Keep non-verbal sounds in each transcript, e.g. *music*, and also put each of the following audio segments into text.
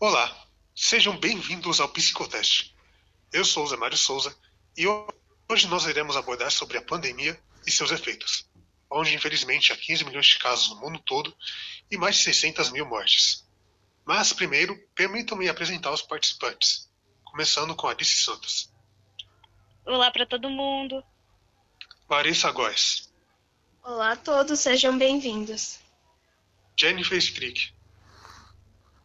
Olá, sejam bem-vindos ao Psicoteste. Eu sou o Zé Mário Souza e hoje nós iremos abordar sobre a pandemia e seus efeitos, onde infelizmente há 15 milhões de casos no mundo todo e mais de 600 mil mortes. Mas primeiro, permitam-me apresentar os participantes, começando com Alice Santos. Olá para todo mundo. Larissa Góes. Olá a todos, sejam bem-vindos. Jennifer Strick.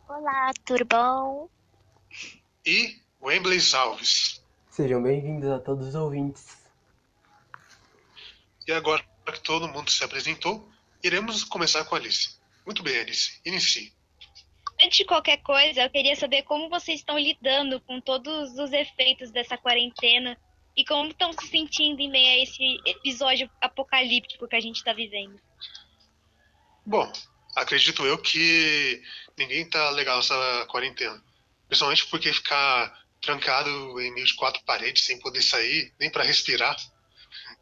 Olá, turbão. E Wembley Alves. Sejam bem-vindos a todos os ouvintes. E agora que todo mundo se apresentou, iremos começar com a Alice. Muito bem, Alice, inicie. Antes de qualquer coisa, eu queria saber como vocês estão lidando com todos os efeitos dessa quarentena e como estão se sentindo em meio a esse episódio apocalíptico que a gente está vivendo. Bom, acredito eu que ninguém tá legal nessa quarentena. Principalmente porque ficar trancado em meio de quatro paredes sem poder sair, nem para respirar,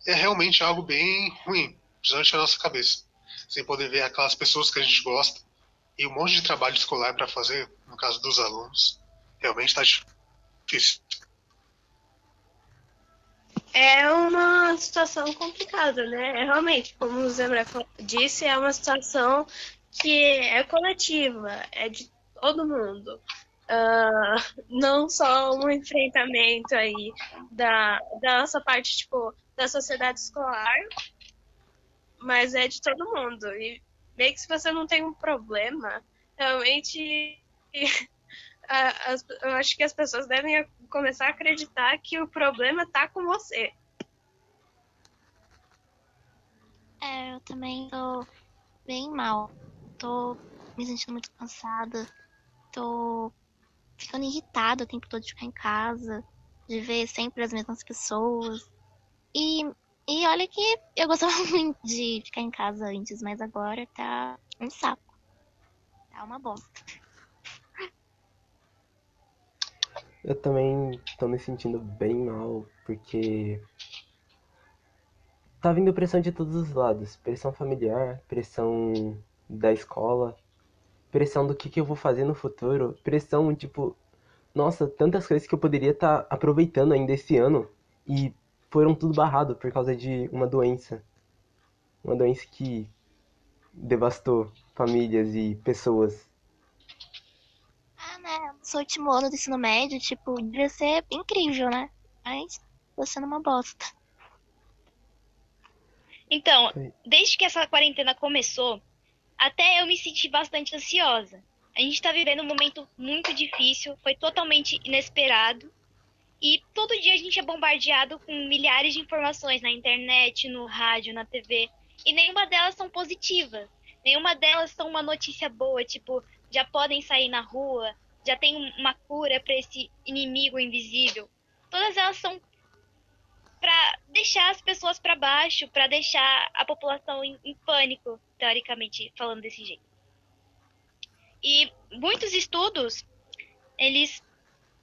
é realmente algo bem ruim, principalmente na nossa cabeça. Sem poder ver aquelas pessoas que a gente gosta e um monte de trabalho escolar para fazer, no caso dos alunos. Realmente está difícil. É uma situação complicada, né? É realmente, como o Zé disse, é uma situação que é coletiva, é de todo mundo. Uh, não só um enfrentamento aí da, da nossa parte, tipo, da sociedade escolar, mas é de todo mundo. E meio que se você não tem um problema, realmente *laughs* eu acho que as pessoas devem começar a acreditar que o problema tá com você. É, eu também tô bem mal. Tô me sentindo muito cansada. Tô ficando irritada o tempo todo de ficar em casa, de ver sempre as mesmas pessoas. E, e olha que eu gostava *laughs* muito de ficar em casa antes, mas agora tá um saco. Tá uma bosta. Eu também tô me sentindo bem mal, porque tá vindo pressão de todos os lados. Pressão familiar, pressão da escola, pressão do que, que eu vou fazer no futuro, pressão, tipo, nossa, tantas coisas que eu poderia estar tá aproveitando ainda esse ano e foram tudo barrado por causa de uma doença. Uma doença que devastou famílias e pessoas né? Sou último ano do ensino médio, tipo, devia ser incrível, né? Mas tô sendo uma bosta. Então, desde que essa quarentena começou, até eu me senti bastante ansiosa. A gente tá vivendo um momento muito difícil, foi totalmente inesperado. E todo dia a gente é bombardeado com milhares de informações na internet, no rádio, na TV. E nenhuma delas são positivas. Nenhuma delas são uma notícia boa, tipo, já podem sair na rua, já tem uma cura para esse inimigo invisível. Todas elas são para deixar as pessoas para baixo, para deixar a população em, em, pânico, teoricamente falando desse jeito. E muitos estudos, eles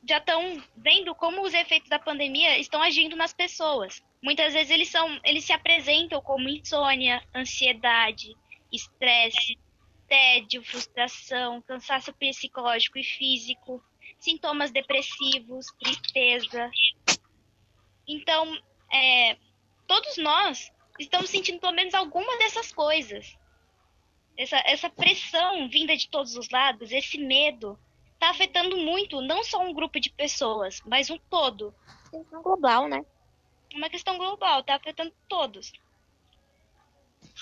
já estão vendo como os efeitos da pandemia estão agindo nas pessoas. Muitas vezes eles são, eles se apresentam como insônia, ansiedade, estresse, tédio, frustração, cansaço psicológico e físico, sintomas depressivos, tristeza. Então, é, todos nós estamos sentindo pelo menos alguma dessas coisas. Essa, essa pressão vinda de todos os lados, esse medo, está afetando muito não só um grupo de pessoas, mas um todo. Uma questão global, né? Uma questão global, está afetando todos.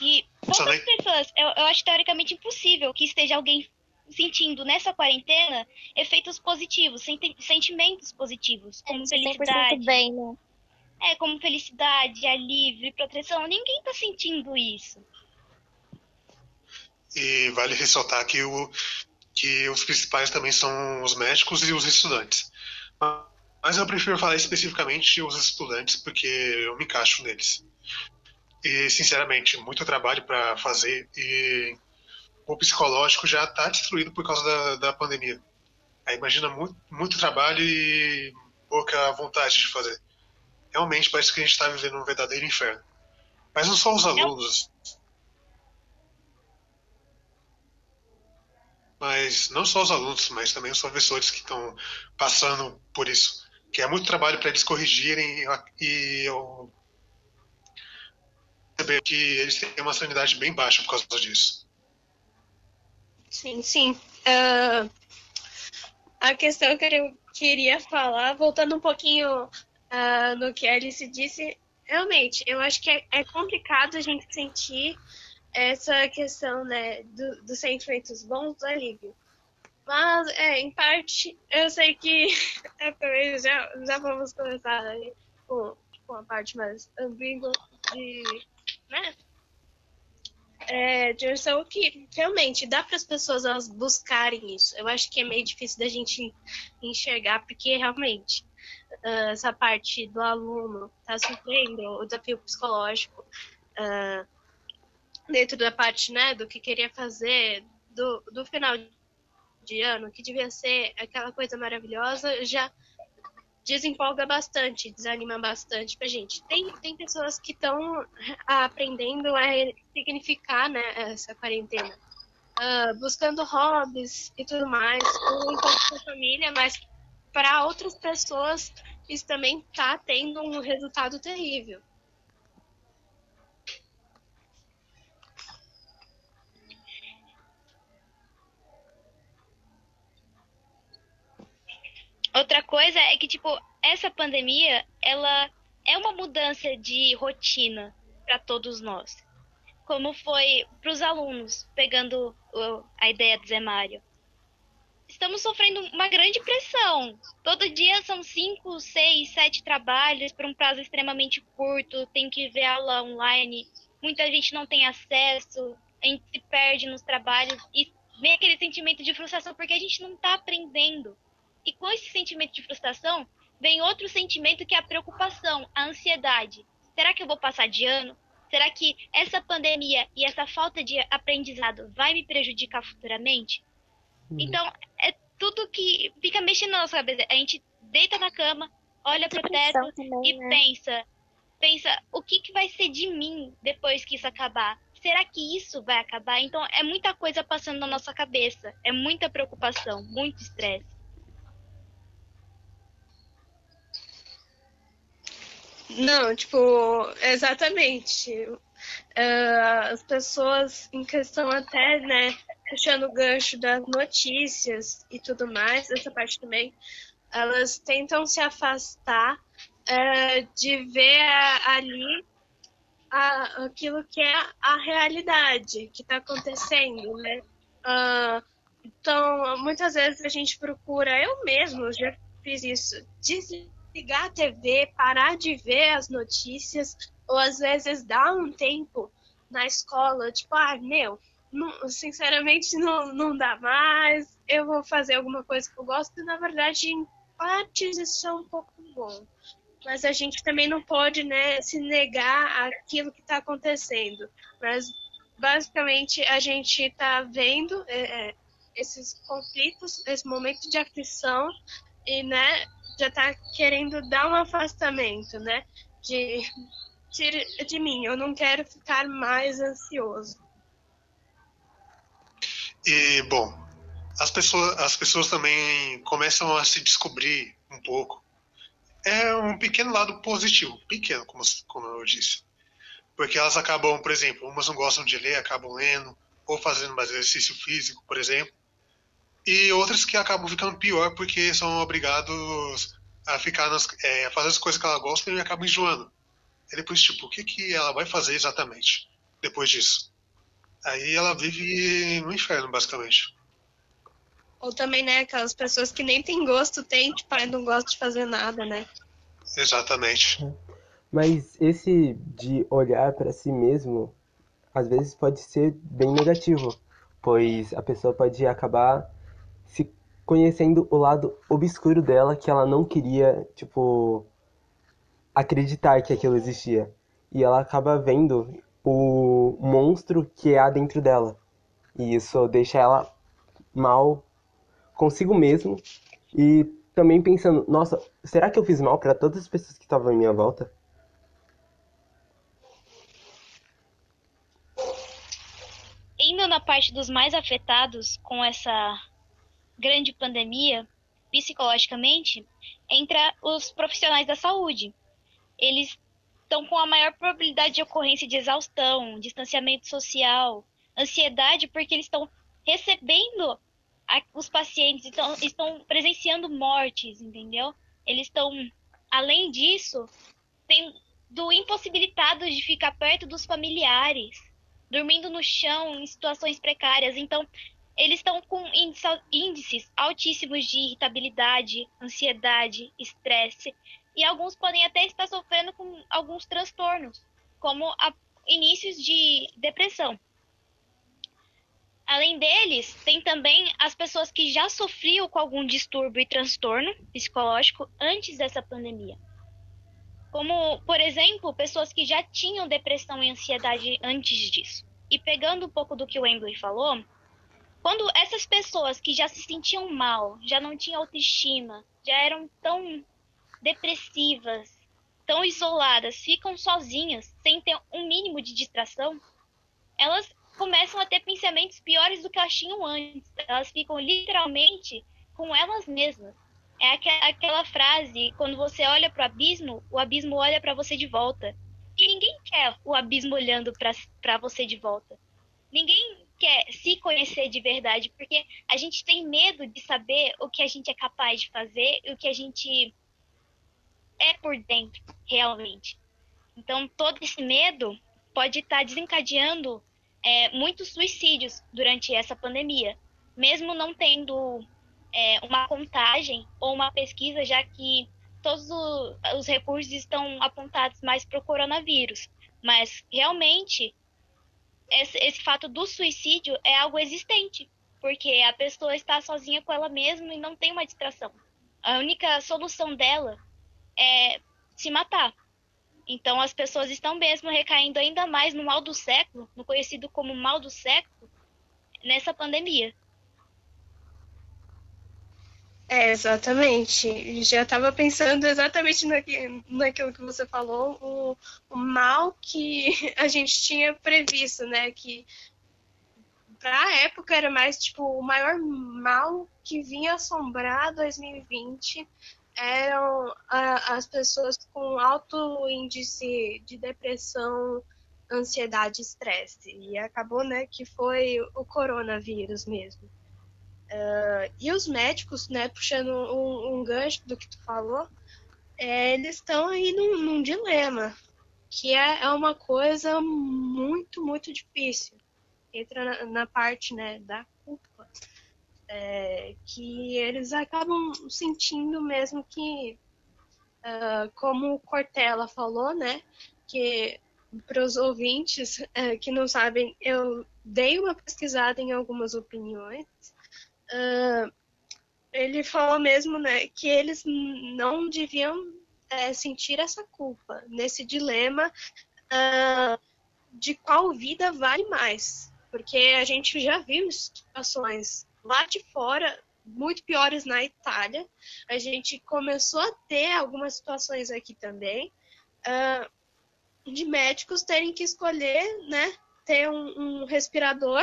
E poucas pessoas, eu, eu acho teoricamente impossível que esteja alguém sentindo nessa quarentena efeitos positivos, sentimentos positivos, como é, felicidade. Bem, né? É, como felicidade, alívio, proteção. Ninguém tá sentindo isso. E vale ressaltar que, o, que os principais também são os médicos e os estudantes. Mas eu prefiro falar especificamente os estudantes, porque eu me encaixo neles. E, sinceramente, muito trabalho para fazer e o psicológico já está destruído por causa da, da pandemia. Aí imagina muito, muito trabalho e pouca vontade de fazer. Realmente parece que a gente está vivendo um verdadeiro inferno. Mas não só os alunos. mas não só os alunos, mas também os professores que estão passando por isso, que é muito trabalho para eles corrigirem e eu perceber que eles têm uma sanidade bem baixa por causa disso. Sim, sim. Uh, a questão que eu queria falar, voltando um pouquinho uh, no que a Alice disse, realmente, eu acho que é, é complicado a gente sentir essa questão né, do, dos sentimentos bons do alívio. Mas, é, em parte, eu sei que *laughs* é, já, já vamos começar aí, com, com a parte mais ambígua de, né, é, direção que realmente dá para as pessoas elas buscarem isso. Eu acho que é meio difícil da gente enxergar, porque realmente uh, essa parte do aluno está sofrendo o desafio psicológico uh, dentro da parte né, do que queria fazer do, do final de ano, que devia ser aquela coisa maravilhosa, já desempolga bastante, desanima bastante pra gente. Tem, tem pessoas que estão aprendendo a significar né, essa quarentena. Uh, buscando hobbies e tudo mais, ou enquanto com a família, mas para outras pessoas isso também está tendo um resultado terrível. Outra coisa é que, tipo, essa pandemia, ela é uma mudança de rotina para todos nós. Como foi para os alunos, pegando a ideia do Zé Mário. Estamos sofrendo uma grande pressão. Todo dia são cinco, seis, sete trabalhos por um prazo extremamente curto. Tem que ver aula online. Muita gente não tem acesso. A gente se perde nos trabalhos e vem aquele sentimento de frustração porque a gente não está aprendendo. E com esse sentimento de frustração, vem outro sentimento que é a preocupação, a ansiedade. Será que eu vou passar de ano? Será que essa pandemia e essa falta de aprendizado vai me prejudicar futuramente? Uhum. Então, é tudo que fica mexendo na nossa cabeça. A gente deita na cama, olha pro teto também, e né? pensa, pensa, o que, que vai ser de mim depois que isso acabar? Será que isso vai acabar? Então, é muita coisa passando na nossa cabeça. É muita preocupação, muito estresse. Não, tipo, exatamente. Uh, as pessoas em questão até, né, puxando o gancho das notícias e tudo mais, essa parte também, elas tentam se afastar uh, de ver ali a, aquilo que é a realidade que está acontecendo, né? Uh, então, muitas vezes a gente procura, eu mesmo já fiz isso, ligar a TV, parar de ver as notícias, ou às vezes dar um tempo na escola, tipo, ah, meu, não, sinceramente não, não dá mais, eu vou fazer alguma coisa que eu gosto, e na verdade, em partes isso é um pouco bom. Mas a gente também não pode né, se negar aquilo que está acontecendo. Mas basicamente a gente está vendo é, é, esses conflitos, esse momento de aflição, e né, já tá querendo dar um afastamento, né? De, de, de mim, eu não quero ficar mais ansioso. E, bom, as pessoas, as pessoas também começam a se descobrir um pouco. É um pequeno lado positivo, pequeno, como, como eu disse. Porque elas acabam, por exemplo, umas não gostam de ler, acabam lendo, ou fazendo mais exercício físico, por exemplo e outras que acabam ficando pior porque são obrigados a ficar nas, é, fazer as coisas que ela gosta e acabam enjoando. E depois, tipo, o que, que ela vai fazer exatamente depois disso? Aí ela vive no inferno, basicamente. Ou também, né, aquelas pessoas que nem tem gosto, tem, tipo, não gosta de fazer nada, né? Exatamente. Mas esse de olhar para si mesmo, às vezes pode ser bem negativo, pois a pessoa pode acabar se conhecendo o lado obscuro dela que ela não queria, tipo, acreditar que aquilo existia. E ela acaba vendo o monstro que há dentro dela. E isso deixa ela mal consigo mesmo e também pensando, nossa, será que eu fiz mal para todas as pessoas que estavam em minha volta? Indo na parte dos mais afetados com essa grande pandemia, psicologicamente, entra os profissionais da saúde. Eles estão com a maior probabilidade de ocorrência de exaustão, distanciamento social, ansiedade, porque eles estão recebendo a, os pacientes, então, estão presenciando mortes, entendeu? Eles estão, além disso, sendo impossibilitados de ficar perto dos familiares, dormindo no chão em situações precárias. Então, eles estão com índices altíssimos de irritabilidade, ansiedade, estresse, e alguns podem até estar sofrendo com alguns transtornos, como a, inícios de depressão. Além deles, tem também as pessoas que já sofriam com algum distúrbio e transtorno psicológico antes dessa pandemia. Como, por exemplo, pessoas que já tinham depressão e ansiedade antes disso. E pegando um pouco do que o Emily falou, quando essas pessoas que já se sentiam mal, já não tinham autoestima, já eram tão depressivas, tão isoladas, ficam sozinhas, sem ter um mínimo de distração, elas começam a ter pensamentos piores do que elas tinham antes. Elas ficam literalmente com elas mesmas. É aquela frase, quando você olha para o abismo, o abismo olha para você de volta. E ninguém quer o abismo olhando para você de volta. Ninguém quer se conhecer de verdade, porque a gente tem medo de saber o que a gente é capaz de fazer o que a gente é por dentro, realmente. Então, todo esse medo pode estar desencadeando é, muitos suicídios durante essa pandemia, mesmo não tendo é, uma contagem ou uma pesquisa, já que todos os recursos estão apontados mais para o coronavírus. Mas realmente esse, esse fato do suicídio é algo existente, porque a pessoa está sozinha com ela mesma e não tem uma distração. A única solução dela é se matar. Então as pessoas estão mesmo recaindo ainda mais no mal do século, no conhecido como mal do século, nessa pandemia. É, exatamente. Já estava pensando exatamente naquilo, naquilo que você falou, o, o, mal que *laughs* a gente tinha previsto, né? Que para a época era mais tipo o maior mal que vinha assombrar 2020 eram a, as pessoas com alto índice de depressão, ansiedade estresse. E acabou, né, que foi o coronavírus mesmo. Uh, e os médicos, né, puxando um, um gancho do que tu falou, é, eles estão aí num, num, dilema, que é, é uma coisa muito, muito difícil. Entra na, na parte, né, da é, que eles acabam sentindo mesmo que, uh, como o Cortella falou, né, que para os ouvintes uh, que não sabem, eu dei uma pesquisada em algumas opiniões. Uh, ele falou mesmo, né, que eles não deviam é, sentir essa culpa nesse dilema de qual vida vale mais, porque a gente já viu situações lá de fora, muito piores na Itália. A gente começou a ter algumas situações aqui também uh, de médicos terem que escolher, né, ter um, um respirador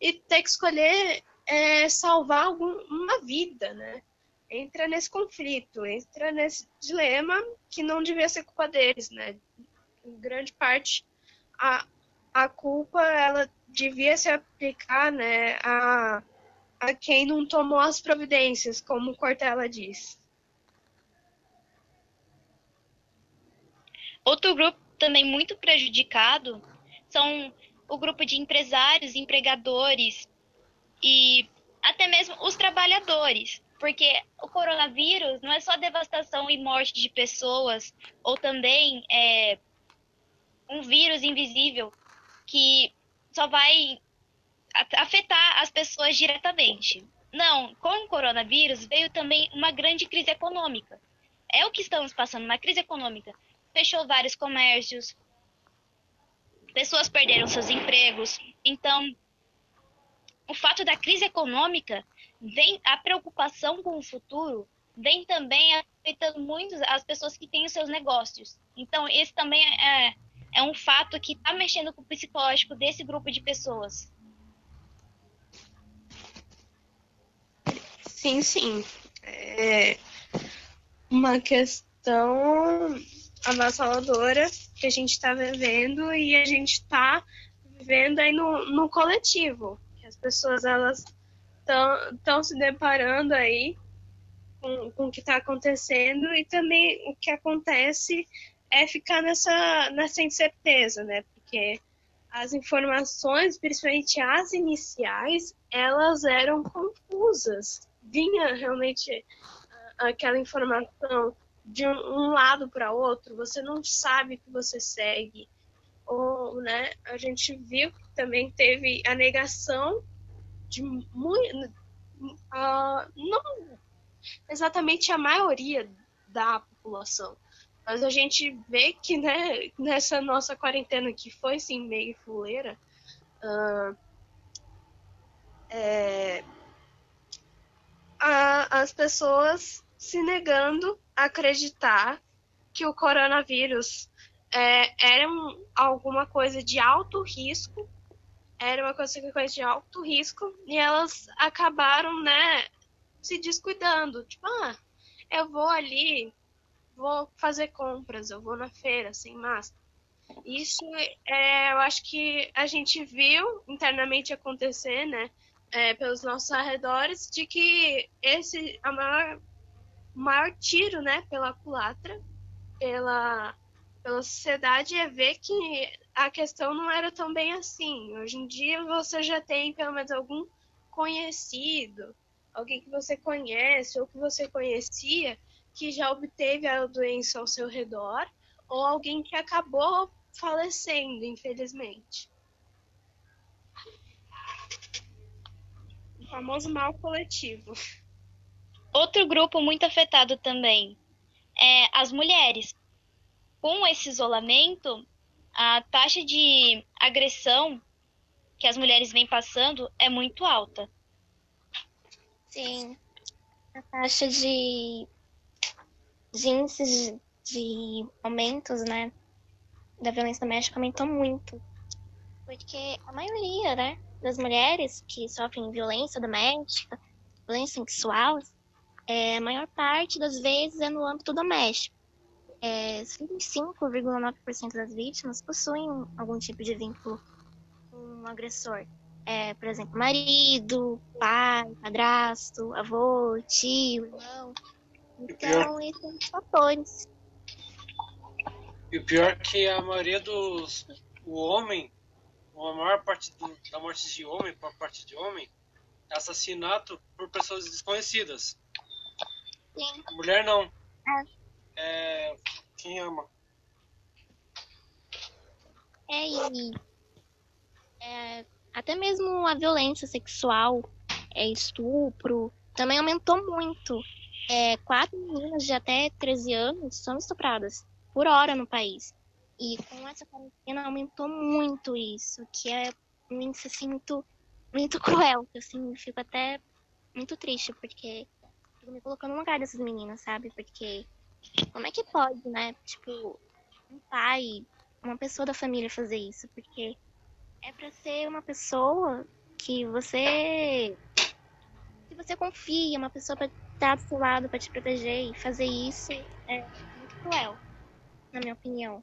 e ter que escolher é, salvar algum, uma vida, né? Entra nesse conflito, entra nesse dilema que não devia ser culpa deles, né? Em grande parte, a, a culpa ela devia se aplicar, né, a quem não tomou as providências, como Cortella diz. Outro grupo também muito prejudicado são o grupo de empresários, empregadores e até mesmo os trabalhadores, porque o coronavírus não é só devastação e morte de pessoas, ou também é um vírus invisível que só vai afetar as pessoas diretamente. Não, com o coronavírus veio também uma grande crise econômica. É o que estamos passando, uma crise econômica. Fechou vários comércios, pessoas perderam seus empregos. Então, o fato da crise econômica vem a preocupação com o futuro vem também afetando muito as pessoas que têm os seus negócios. Então, esse também é, é um fato que está mexendo com o psicológico desse grupo de pessoas. Sim, sim. É uma questão avassaladora que a gente está vivendo e a gente está vivendo aí no, no coletivo. Que as pessoas elas estão se deparando aí com, com o que está acontecendo e também o que acontece é ficar nessa, nessa incerteza, né? Porque as informações, principalmente as iniciais, elas eram confusas. Vinha realmente aquela informação de um lado para outro, você não sabe que você segue. Ou, né, a gente viu que também teve a negação de muito. Uh, não exatamente a maioria da população. Mas a gente vê que né, nessa nossa quarentena que foi sim meio fuleira, uh, é, a, as pessoas se negando a acreditar que o coronavírus é, era um, alguma coisa de alto risco, era uma coisa de alto risco, e elas acabaram, né, se descuidando. Tipo, ah, eu vou ali, vou fazer compras, eu vou na feira sem máscara. Isso é, eu acho que a gente viu internamente acontecer, né, é, pelos nossos arredores, de que esse a maior maior tiro, né, pela culatra, pela, pela sociedade, é ver que a questão não era tão bem assim. Hoje em dia você já tem pelo menos algum conhecido, alguém que você conhece ou que você conhecia que já obteve a doença ao seu redor, ou alguém que acabou falecendo, infelizmente. O famoso mal coletivo. Outro grupo muito afetado também é as mulheres. Com esse isolamento, a taxa de agressão que as mulheres vêm passando é muito alta. Sim. A taxa de, de índices de, de aumentos, né, da violência doméstica aumentou muito. Porque a maioria, né, das mulheres que sofrem violência doméstica, violência sexual, é, a maior parte das vezes é no âmbito doméstico. É, 55,9% das vítimas possuem algum tipo de vínculo com um agressor. É, por exemplo, marido, pai, padrasto, avô, tio, irmão. Então, esses são os fatores. E o pior é que a maioria dos. O homem, a maior parte do, da morte de homem, por parte de homem, é assassinato por pessoas desconhecidas. Sim. Mulher não. É. É, quem ama. É, e é, até mesmo a violência sexual, é, estupro, também aumentou muito. É, quatro meninas de até 13 anos são estupradas por hora no país. E com essa quarentena aumentou muito isso, que é um índice assim, muito, muito *laughs* cruel. Eu assim, fico até muito triste, porque fico me colocando no lugar dessas meninas, sabe? Porque como é que pode, né? Tipo, um pai, uma pessoa da família fazer isso? Porque é pra ser uma pessoa que você. que você confia, uma pessoa pra estar do seu lado, pra te proteger. E fazer isso é muito cruel, na minha opinião.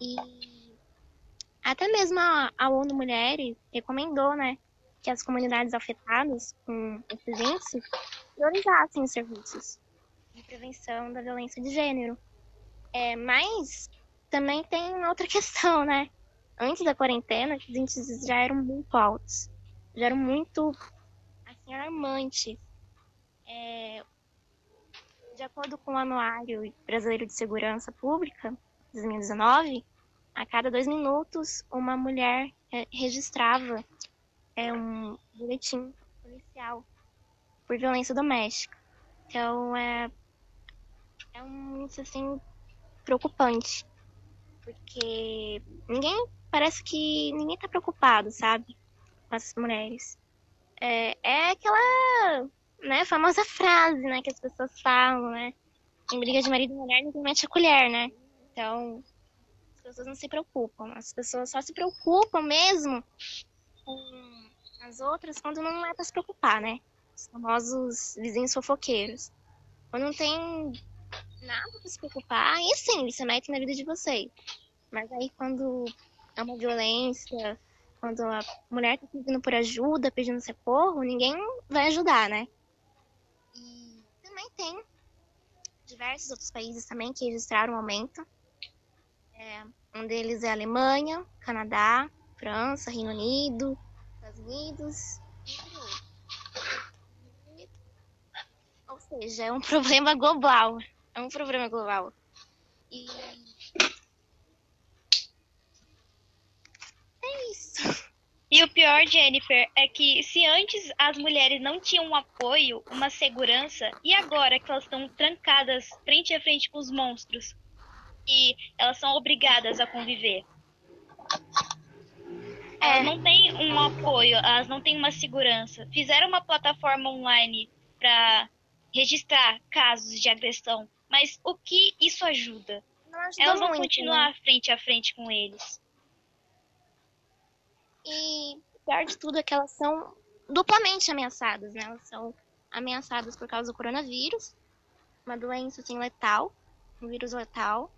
E até mesmo a, ONU Mulheres recomendou, né? Que as comunidades afetadas com esses índices priorizassem os serviços de prevenção da violência de gênero. É, mas também tem outra *laughs* questão, né? Antes da quarentena, os índices já eram muito altos, já eram muito assim, alarmantes. É, de acordo com o Anuário Brasileiro de Segurança Pública, 2019, a cada dois minutos uma mulher é, registrava é, um boletim policial por violência doméstica. Então é, é um índice assim preocupante. Porque ninguém parece que ninguém tá preocupado, sabe? Com essas mulheres. É, é aquela né, famosa frase, né, que as pessoas falam, né? Em briga de marido e mulher, ninguém mete a colher, né? Então, as pessoas não se preocupam. As pessoas só se preocupam mesmo com as outras quando não é pra se preocupar, né? os famosos vizinhos fofoqueiros. Quando não tem nada pra se preocupar, aí sim, eles se metem na vida de vocês. Mas aí quando é uma violência, quando a mulher tá pedindo por ajuda, pedindo socorro, ninguém vai ajudar, né? E também tem diversos outros países também que registraram um aumento. É, um deles é Alemanha, Canadá, França, Reino Unido, Estados Unidos. Ou seja, é um *laughs* problema global. É um problema global. E é isso. E o pior, Jennifer, é que se antes as mulheres não tinham um apoio, uma segurança, e agora que elas estão trancadas frente a frente com os monstros e elas são obrigadas a conviver? Elas não têm um apoio, elas não têm uma segurança. Fizeram uma plataforma online para registrar casos de agressão, mas o que isso ajuda? Não ajuda Elas vão muito, continuar né? frente a frente com eles. E pior de tudo é que elas são duplamente ameaçadas, né? Elas são ameaçadas por causa do coronavírus, uma doença assim letal, um vírus letal,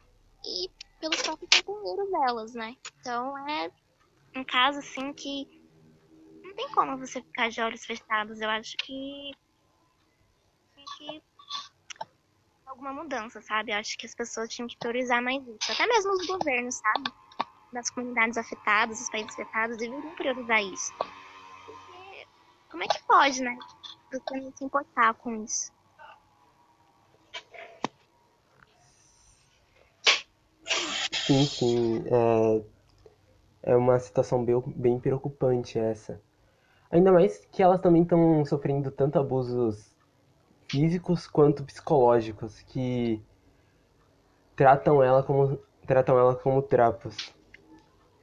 e pelos próprios companheiros delas, né? Então é um caso assim que não tem como você ficar de olhos fechados. Eu acho que tem que alguma mudança, sabe? Eu acho que as pessoas tinham que priorizar mais isso. Até mesmo os governos, sabe? Das comunidades afetadas, os países afetados, deveriam priorizar isso. Porque como é que pode, né? Você não se importar com isso. Sim, sim. É, é uma situação bem, bem preocupante essa. Ainda mais que elas também estão sofrendo tanto abusos físicos quanto psicológicos que tratam ela como tratam ela como trapos.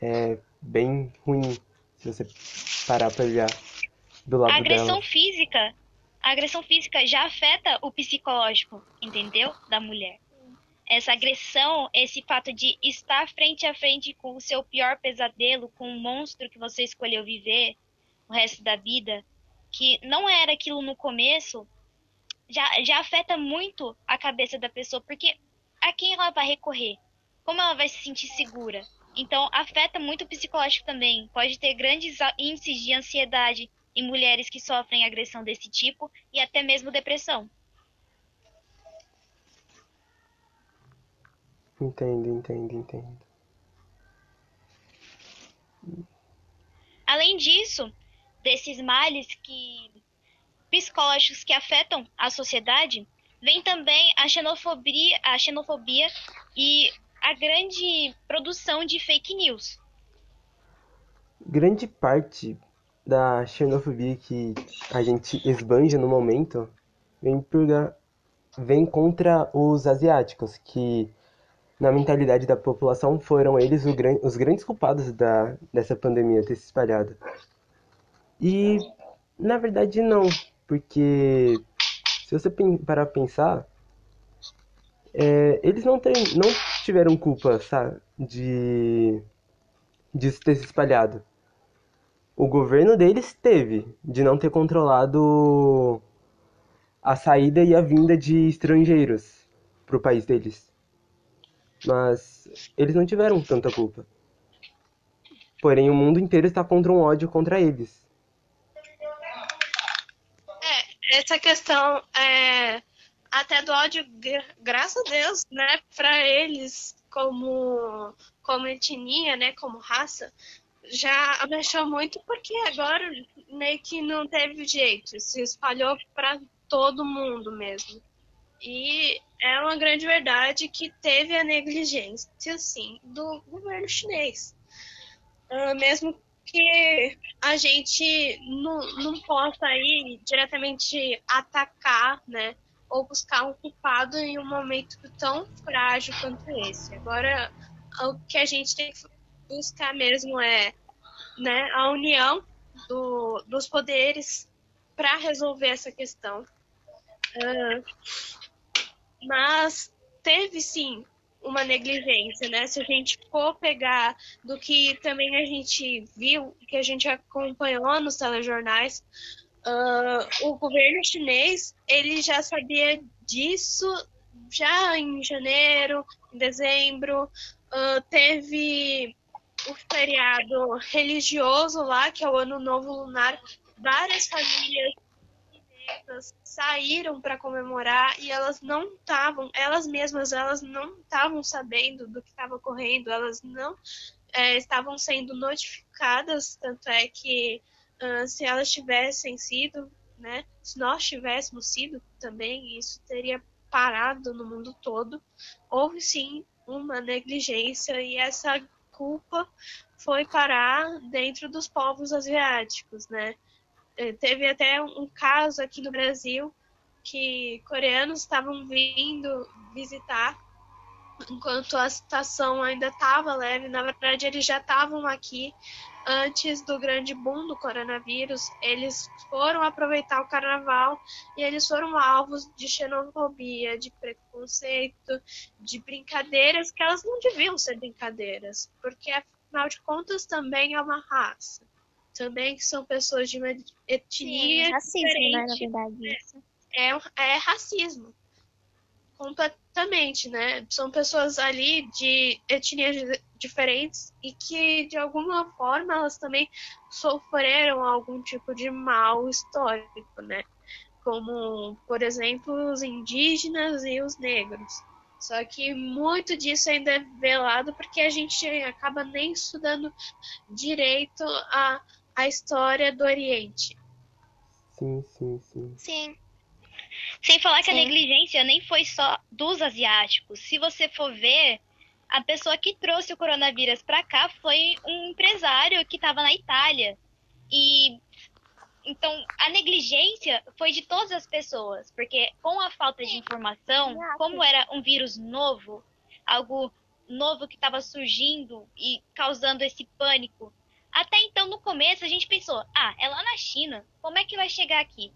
É bem ruim se você parar pra olhar do lado A agressão dela. física, a agressão física já afeta o psicológico, entendeu? Da mulher. Essa agressão, esse fato de estar frente a frente com o seu pior pesadelo, com o monstro que você escolheu viver o resto da vida, que não era aquilo no começo, já, já afeta muito a cabeça da pessoa, porque a quem ela vai recorrer? Como ela vai se sentir segura? Então, afeta muito o psicológico também. Pode ter grandes índices de ansiedade em mulheres que sofrem agressão desse tipo e até mesmo depressão. Entendo, entendo, entendo. Além disso, desses males que psicológicos que afetam a sociedade, vem também a xenofobia, a xenofobia e a grande produção de fake news. Grande parte da xenofobia que a gente esbanja no momento vem, por, vem contra os asiáticos, que na mentalidade da população foram eles o gran- os grandes culpados da, dessa pandemia ter se espalhado. E na verdade não, porque se você parar pra pensar, é, eles não, têm, não tiveram culpa, sabe, de disso ter se espalhado. O governo deles teve de não ter controlado a saída e a vinda de estrangeiros pro país deles. Mas eles não tiveram tanta culpa. Porém, o mundo inteiro está contra um ódio contra eles. É, essa questão é, até do ódio, gra- graças a Deus, né, para eles como como etnia, né, como raça, já abaixou muito porque agora meio que não teve jeito, se espalhou para todo mundo mesmo. E é uma grande verdade que teve a negligência, sim, do governo chinês. Ah, mesmo que a gente não, não possa aí diretamente atacar, né? Ou buscar um culpado em um momento tão frágil quanto esse. Agora, o que a gente tem que buscar mesmo é né, a união do, dos poderes para resolver essa questão. Ah, mas teve sim uma negligência, né? Se a gente for pegar do que também a gente viu, que a gente acompanhou nos telejornais, Uh, o governo chinês ele já sabia disso já em janeiro, em dezembro. Uh, teve o feriado religioso lá, que é o Ano Novo Lunar. Várias famílias chinesas saíram para comemorar e elas não estavam, elas mesmas, elas não estavam sabendo do que estava ocorrendo, elas não é, estavam sendo notificadas, tanto é que uh, se elas tivessem sido, né, se nós tivéssemos sido também, isso teria parado no mundo todo. Houve sim uma negligência e essa culpa foi parar dentro dos povos asiáticos, né? É, teve até um caso aqui no Brasil que coreanos estavam vindo visitar enquanto a situação ainda estava leve. Na verdade, eles já estavam aqui antes do grande boom do coronavírus. Eles foram aproveitar o carnaval e eles foram alvos de xenofobia, de preconceito, de brincadeiras que elas não deviam ser brincadeiras, porque afinal de contas também é uma raça. Também são pessoas de uma etnia Sim, é racismo, diferente. Né, na verdade, isso. É, é racismo completamente, né? São pessoas ali de etnias diferentes e que de alguma forma elas também sofreram algum tipo de mal histórico, né? Como, por exemplo, os indígenas e os negros. Só que muito disso ainda é velado porque a gente acaba nem estudando direito a, a história do Oriente. Sim, sim, sim. Sim. Sem falar que Sim. a negligência nem foi só dos asiáticos. Se você for ver, a pessoa que trouxe o coronavírus para cá foi um empresário que estava na Itália. E então a negligência foi de todas as pessoas, porque com a falta de informação, como era um vírus novo, algo novo que estava surgindo e causando esse pânico. Até então, no começo, a gente pensou: ah, é lá na China, como é que vai chegar aqui?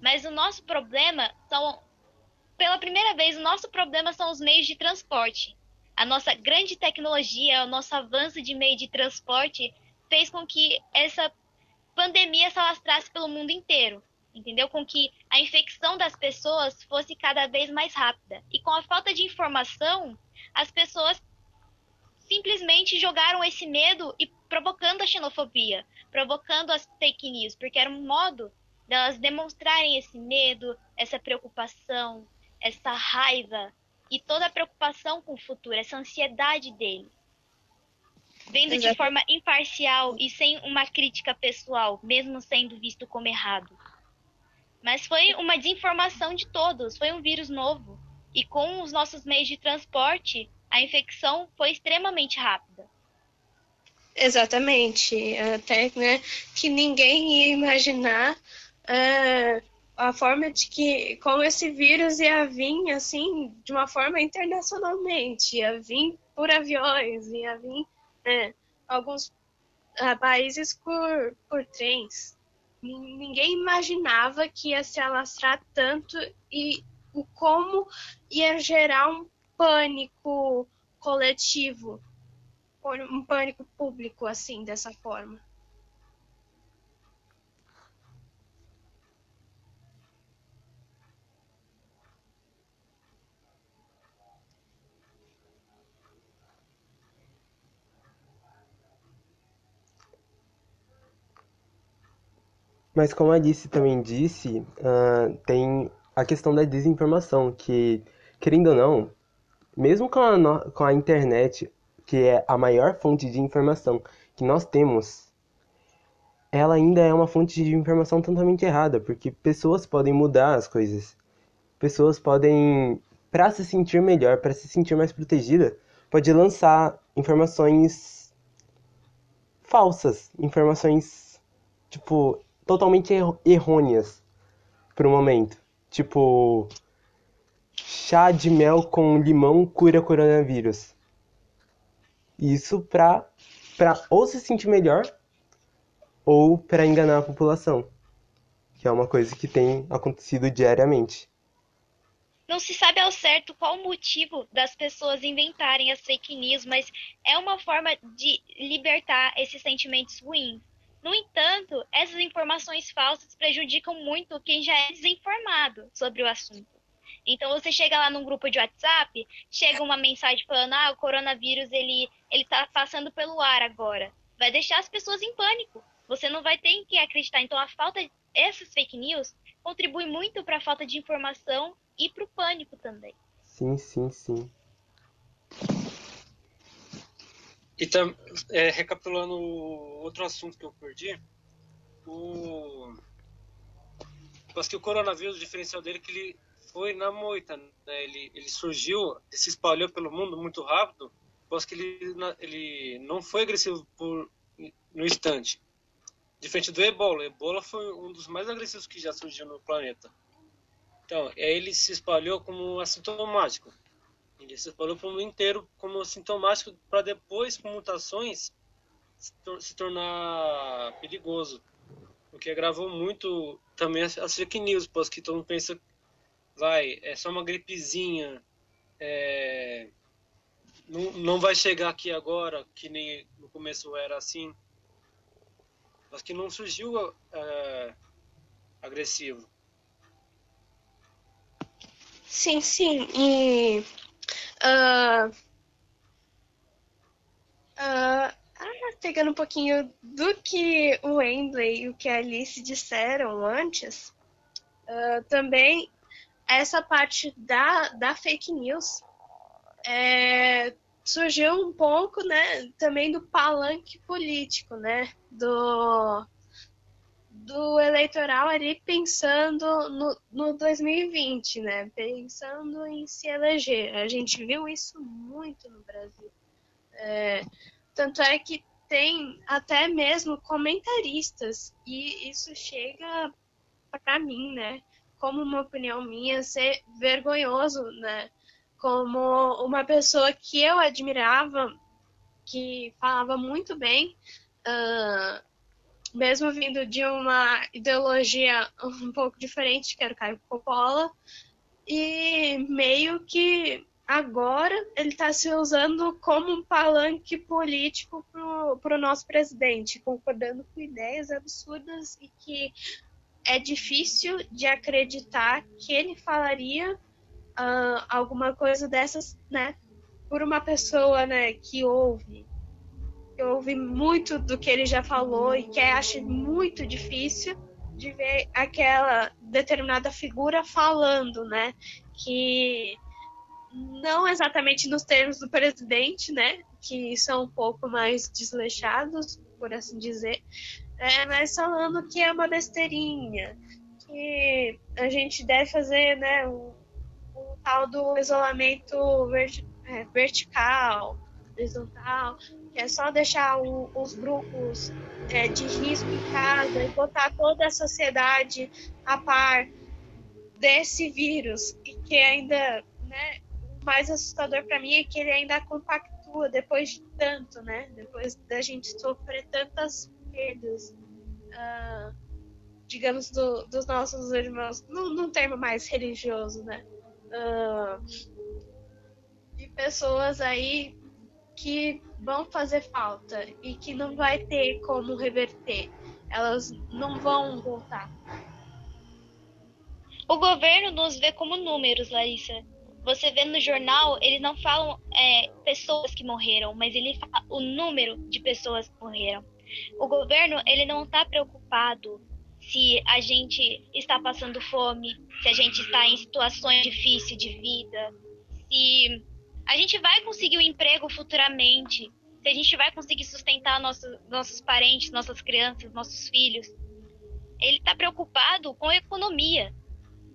Mas o nosso problema são, pela primeira vez, o nosso problema são os meios de transporte. A nossa grande tecnologia, o nosso avanço de meio de transporte fez com que essa pandemia se alastrasse pelo mundo inteiro, entendeu? Com que a infecção das pessoas fosse cada vez mais rápida. E com a falta de informação, as pessoas simplesmente jogaram esse medo e provocando a xenofobia, provocando as fake news, porque era um modo delas demonstrarem esse medo, essa preocupação, essa raiva e toda a preocupação com o futuro, essa ansiedade dele. Vendo de Exato. forma imparcial e sem uma crítica pessoal, mesmo sendo visto como errado. Mas foi uma desinformação de todos, foi um vírus novo. E com os nossos meios de transporte, a infecção foi extremamente rápida. Exatamente. Até né, que ninguém ia imaginar é, a forma de que como esse vírus ia vir assim de uma forma internacionalmente, ia vir por aviões, ia vir né, alguns ah, países por, por trens. Nin- Ninguém imaginava que ia se alastrar tanto e o como ia gerar um pânico coletivo, um pânico público assim dessa forma. Mas como a Alice também disse, ah, tem a questão da desinformação, que, querendo ou não, mesmo com a, com a internet, que é a maior fonte de informação que nós temos, ela ainda é uma fonte de informação totalmente errada, porque pessoas podem mudar as coisas. Pessoas podem, para se sentir melhor, para se sentir mais protegida, pode lançar informações falsas, informações tipo totalmente errôneas pro momento. Tipo, chá de mel com limão cura coronavírus. Isso pra, pra ou se sentir melhor ou pra enganar a população. Que é uma coisa que tem acontecido diariamente. Não se sabe ao certo qual o motivo das pessoas inventarem as fake news, mas é uma forma de libertar esses sentimentos ruins. No entanto, essas informações falsas prejudicam muito quem já é desinformado sobre o assunto. Então você chega lá num grupo de WhatsApp, chega uma mensagem falando: "Ah, o coronavírus ele ele tá passando pelo ar agora". Vai deixar as pessoas em pânico. Você não vai ter em que acreditar. Então a falta essas fake news contribui muito para a falta de informação e para o pânico também. Sim, sim, sim. E tam, é, recapitulando outro assunto que eu perdi, o acho que o coronavírus, o diferencial dele é que ele foi na moita, né? ele, ele surgiu, se espalhou pelo mundo muito rápido, acho que ele, ele não foi agressivo por, no instante. Diferente do ebola, o ebola foi um dos mais agressivos que já surgiu no planeta. Então, ele se espalhou como assintomático. Ele se espalhou para o mundo inteiro como assintomático para depois, com mutações, se, tor se tornar perigoso. O que agravou muito também as, as fake news, pois que todo mundo pensa, vai, é só uma gripezinha, é, não, não vai chegar aqui agora, que nem no começo era assim. Mas que não surgiu é, agressivo. Sim, sim. E. Uh, uh, pegando um pouquinho do que o Wembley e o que a Alice disseram antes, também essa parte da, da fake news é, surgiu um pouco, né, também do palanque político, né, do, do eleitoral ali pensando no, no 2020, né, pensando em se eleger. A gente viu isso muito no Brasil. É, tanto é que tem até mesmo comentaristas e isso chega para mim, né, como uma opinião minha, ser vergonhoso, né, como uma pessoa que eu admirava, que falava muito bem, uh, mesmo vindo de uma ideologia um pouco diferente, que era o Caio Coppola, e meio que agora ele está se usando como um palanque político para o nosso presidente, concordando com ideias absurdas e que é difícil de acreditar que ele falaria uh, alguma coisa dessas, né, por uma pessoa, né, que ouve, que ouve muito do que ele já falou e que acha muito difícil de ver aquela determinada figura falando, né, que não exatamente nos termos do presidente, né, que são um pouco mais desleixados, por assim dizer, é, mas falando que é uma besteirinha, que a gente deve fazer, né, um, o tal do isolamento é, vertical, horizontal, que é só deixar o, os grupos é, de risco em casa e botar toda a sociedade a par desse vírus. E que ainda, né, o mais assustador para mim é que ele ainda compactua depois de tanto, né, depois da gente sofrer tantas perdas, uh, digamos, do, dos nossos irmãos, num, num termo mais religioso, né, uh, de pessoas aí que vão fazer falta e que não vai ter como reverter. Elas não vão voltar. O governo nos vê como números, Larissa. Você vê no jornal, eles não falam é, pessoas que morreram, mas ele fala o número de pessoas que morreram. O governo ele não está preocupado se a gente está passando fome, se a gente está em situações difíceis de vida, se a gente vai conseguir um emprego futuramente, se a gente vai conseguir sustentar nosso, nossos parentes, nossas crianças, nossos filhos. Ele está preocupado com a economia.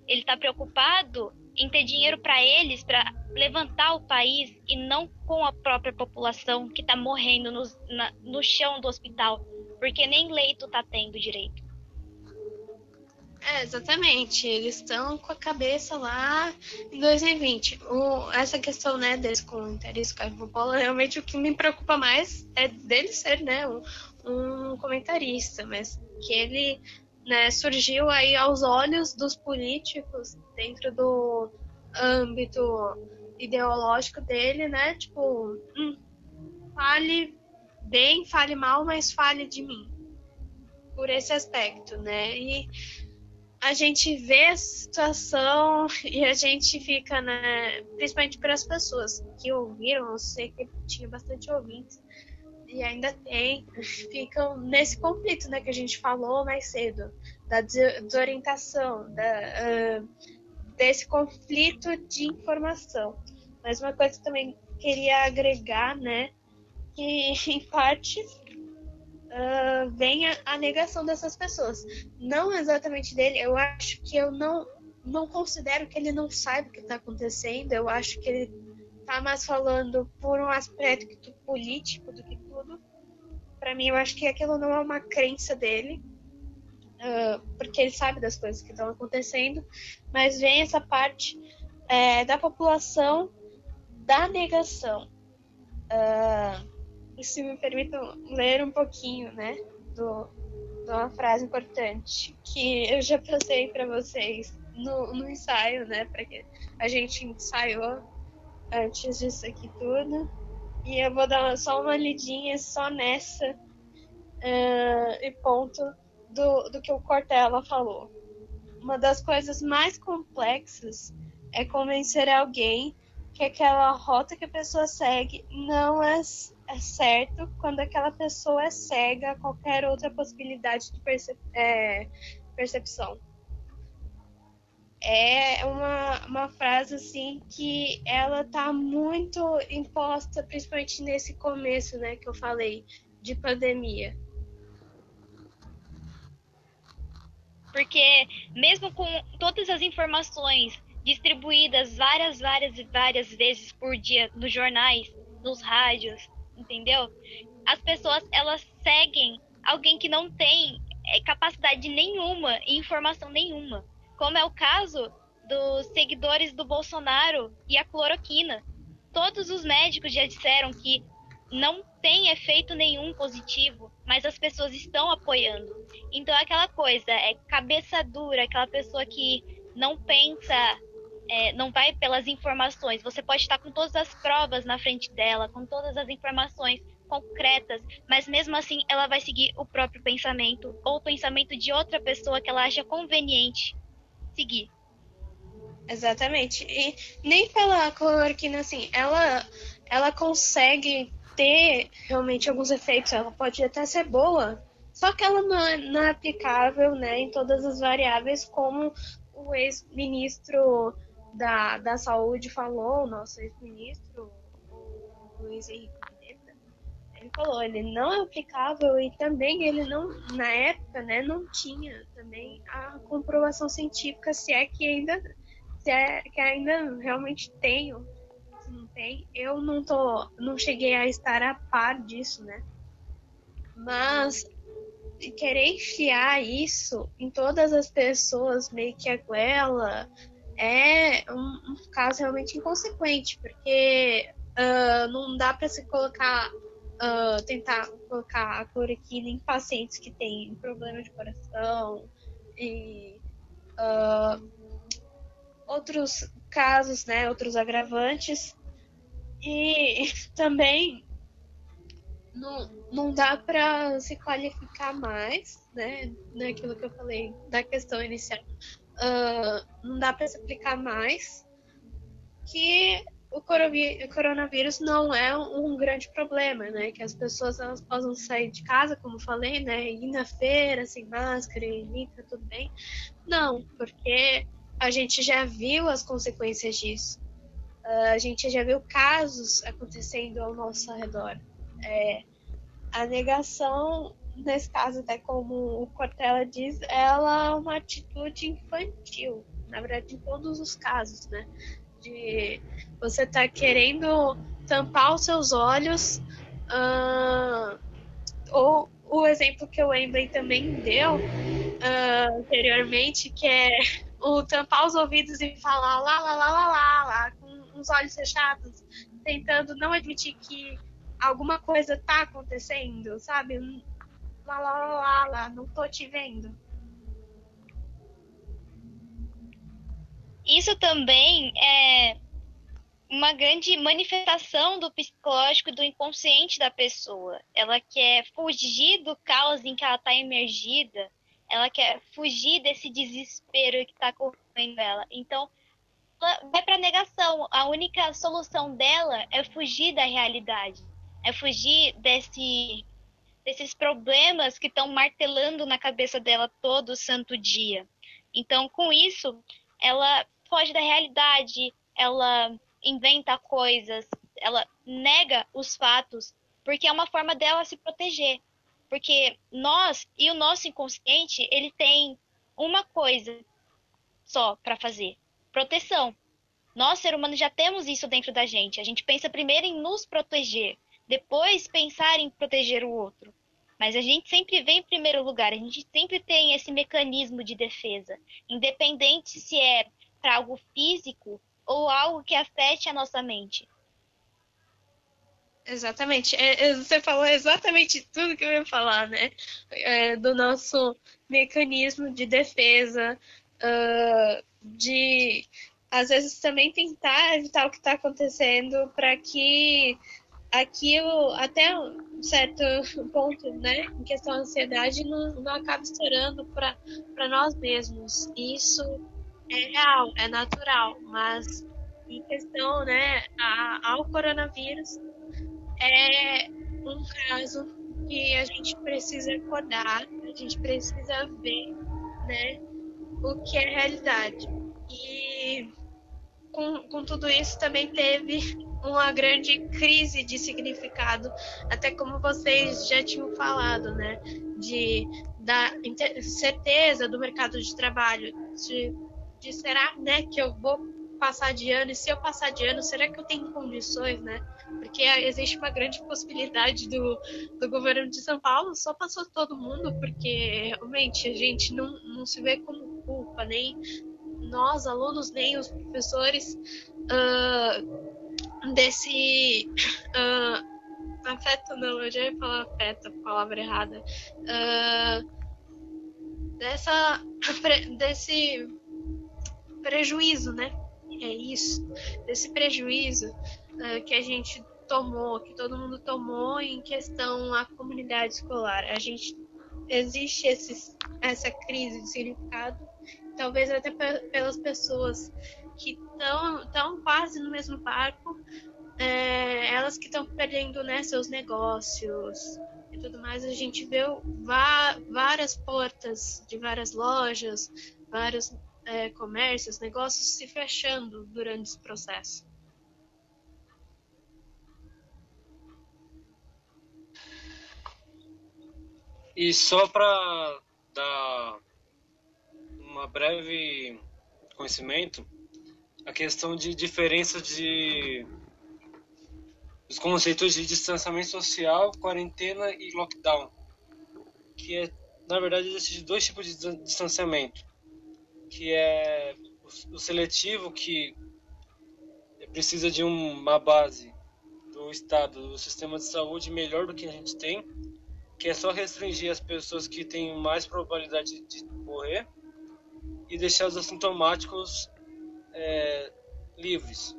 Ele está preocupado em ter dinheiro para eles, para levantar o país e não com a própria população que está morrendo no, na, no chão do hospital, porque nem leito está tendo direito. É, exatamente. Eles estão com a cabeça lá em 2020. O, essa questão, né, desse comentarista Caio Paula, realmente o que me preocupa mais é dele ser, né, um, um comentarista, mas que ele, né, surgiu aí aos olhos dos políticos dentro do âmbito ideológico dele, né, tipo, hum, fale bem, fale mal, mas fale de mim. por esse aspecto, né? E a gente vê a situação *laughs* e a gente fica, né, principalmente para as pessoas que ouviram, eu sei que tinha bastante ouvintes e ainda tem, ficam nesse conflito, né, que a gente falou mais cedo, da desorientação, da, uh, desse conflito de informação. Mas uma coisa que também queria agregar, né, que em parte uh, vem a, a, negação dessas pessoas. Não exatamente dele, eu acho que eu não, não considero que ele não saiba o que está acontecendo, eu acho que ele está mais falando por um aspecto político do que. Para mim, eu acho que aquilo não é uma crença dele, uh, porque ele sabe das coisas que estão acontecendo, mas vem essa parte é, da população da negação. Uh, se me permitam ler um pouquinho, né, do, de uma frase importante que eu já passei para vocês no, no ensaio, né, para que a gente ensaiou antes disso aqui tudo. E eu vou dar só uma lidinha só nessa uh, e ponto do, do que o Cortella falou. Uma das coisas mais complexas é convencer alguém que aquela rota que a pessoa segue não é, é certo quando aquela pessoa é cega a qualquer outra possibilidade de percep é, percepção. É uma, uma frase assim que ela tá muito imposta, principalmente nesse começo, né, que eu falei, de pandemia. Porque mesmo com todas as informações distribuídas várias, várias e várias vezes por dia nos jornais, nos rádios, entendeu? As pessoas elas seguem alguém que não tem é, capacidade nenhuma e informação nenhuma, como é o caso dos seguidores do Bolsonaro e a cloroquina. Todos os médicos já disseram que não tem efeito nenhum positivo, mas as pessoas estão apoiando. Então é aquela coisa, é cabeça dura, aquela pessoa que não pensa é, não vai pelas informações. Você pode estar com todas as provas na frente dela, com todas as informações concretas, mas mesmo assim ela vai seguir o próprio pensamento ou o pensamento de outra pessoa que ela acha conveniente seguir. Exatamente. E nem pela cloroquina, assim, ela, ela consegue ter realmente alguns efeitos, ela pode até ser boa, só que ela não é, não é aplicável né, em todas as variáveis, como o ex-ministro da, da Saúde falou, o nosso ex-ministro, o Luiz Henrique ele falou, ele não é aplicável e também ele não, na época, né, não tinha também a comprovação científica, se é que ainda, se é que ainda realmente tem, se não tem. Eu não tô, não cheguei a estar a par disso, né? Mas querer enfiar isso em todas as pessoas, meio que a goela, é um, um caso realmente inconsequente, porque uh, não dá para se colocar, uh, tentar colocar a cloroquina em pacientes que têm problema de coração e uh, outros casos, né, outros agravantes. E *laughs* também não, não dá para se qualificar mais, né, naquilo que eu falei da questão inicial uh, não dá para se aplicar mais que o coronavírus não é um grande problema, né? Que as pessoas elas possam sair de casa, como falei, né? Ir na feira sem máscara e tá tudo bem. Não, porque a gente já viu as consequências disso. Uh, a gente já viu casos acontecendo ao nosso redor. É, a negação nesse caso, até como o Cortella diz, ela é uma atitude infantil, na verdade, em todos os casos, né? De você tá querendo tampar os seus olhos, uh, ou o exemplo que o Wembley também deu uh, anteriormente, que é o tampar os ouvidos e falar lá, lá, lá, lá, lá, lá, com os olhos fechados, tentando não admitir que alguma coisa tá acontecendo, sabe? lá, lá, lá, lá, lá, não tô te vendo. Isso também é uma grande manifestação do psicológico do inconsciente da pessoa. Ela quer fugir do caos em que ela está emergida, ela quer fugir desse desespero que está correndo ela. Então, ela vai para negação. A única solução dela é fugir da realidade, é fugir desse, desses problemas que estão martelando na cabeça dela todo santo dia. Então, com isso, ela foge da realidade, ela inventa coisas, ela nega os fatos, porque é uma forma dela se proteger. Porque nós e o nosso inconsciente, ele tem uma coisa só para fazer: proteção. Nós, ser humano, já temos isso dentro da gente. A gente pensa primeiro em nos proteger, depois pensar em proteger o outro. Mas a gente sempre vem em primeiro lugar, a gente sempre tem esse mecanismo de defesa, independente se é para algo físico ou algo que afete a nossa mente. Exatamente. É, é, você falou exatamente tudo que eu ia falar, né? É, do nosso mecanismo de defesa, uh, de às vezes também tentar evitar o que está acontecendo para que aquilo, até um certo *laughs* ponto, né, em questão da ansiedade, não, não acabe estourando para nós mesmos. Isso é real, é natural, mas em questão, né, a, ao coronavírus, é um caso que a gente precisa acordar, a gente precisa ver, né, o que é realidade. E com, com tudo isso também teve uma grande crise de significado, até como vocês já tinham falado, né, de da certeza do mercado de trabalho, de de será, né, que eu vou passar de ano, e se eu passar de ano, será que eu tenho condições, né? Porque existe uma grande possibilidade do, do governo de São Paulo só passou todo mundo, porque realmente a gente não, não se vê como culpa, nem nós, alunos, nem os professores, uh, desse. Uh, afeto não, eu já ia falar afeto, palavra errada. Uh, dessa, *laughs* desse prejuízo, né? É isso, desse prejuízo uh, que a gente tomou, que todo mundo tomou em questão à comunidade escolar. A gente existe esse, essa crise de significado, talvez até pelas pessoas que estão quase no mesmo barco, é, elas que estão perdendo né, seus negócios e tudo mais. A gente vê várias portas de várias lojas, vários é, comércios, negócios se fechando durante esse processo. E só para dar uma breve conhecimento, a questão de diferença de os conceitos de distanciamento social, quarentena e lockdown, que é na verdade existem dois tipos de distanciamento que é o seletivo que precisa de uma base do Estado, do sistema de saúde melhor do que a gente tem, que é só restringir as pessoas que têm mais probabilidade de morrer e deixar os assintomáticos é, livres,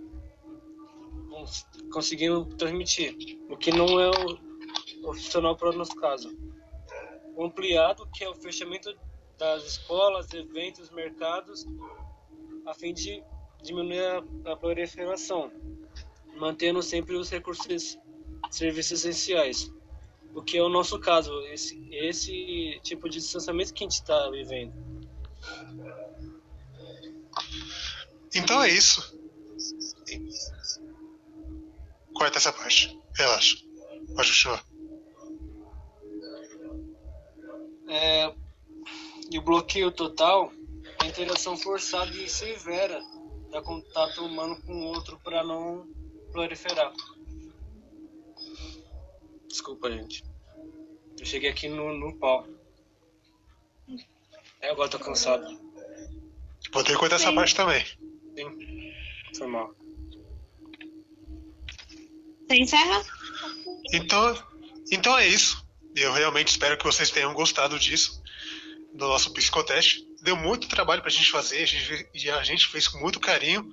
conseguindo transmitir, o que não é o, funcional para o nosso caso. O ampliado, que é o fechamento das escolas, eventos, mercados, a fim de diminuir a, a proliferação, mantendo sempre os recursos, serviços essenciais. O que é o nosso caso, esse, esse tipo de distanciamento que a gente está vivendo. Então é isso. Corta essa parte. Relaxa. Pode continuar. É, e o bloqueio total é a interação forçada e severa da contato humano com o outro para não proliferar. Desculpa, gente. Eu cheguei aqui no, no pau. É, agora tô cansado. Vou ter que cortar essa parte também. Sim. Foi mal. Você encerra? Então, então é isso. Eu realmente espero que vocês tenham gostado disso do nosso psicoteste. Deu muito trabalho pra gente fazer, a gente, a gente fez com muito carinho.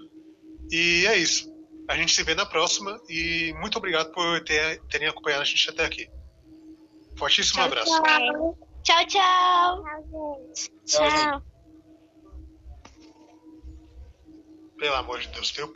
E é isso. A gente se vê na próxima e muito obrigado por ter, terem acompanhado a gente até aqui. Fortíssimo Tchau, abraço. tchau. Tchau, tchau. Tchau. Pelo amor de Deus, viu?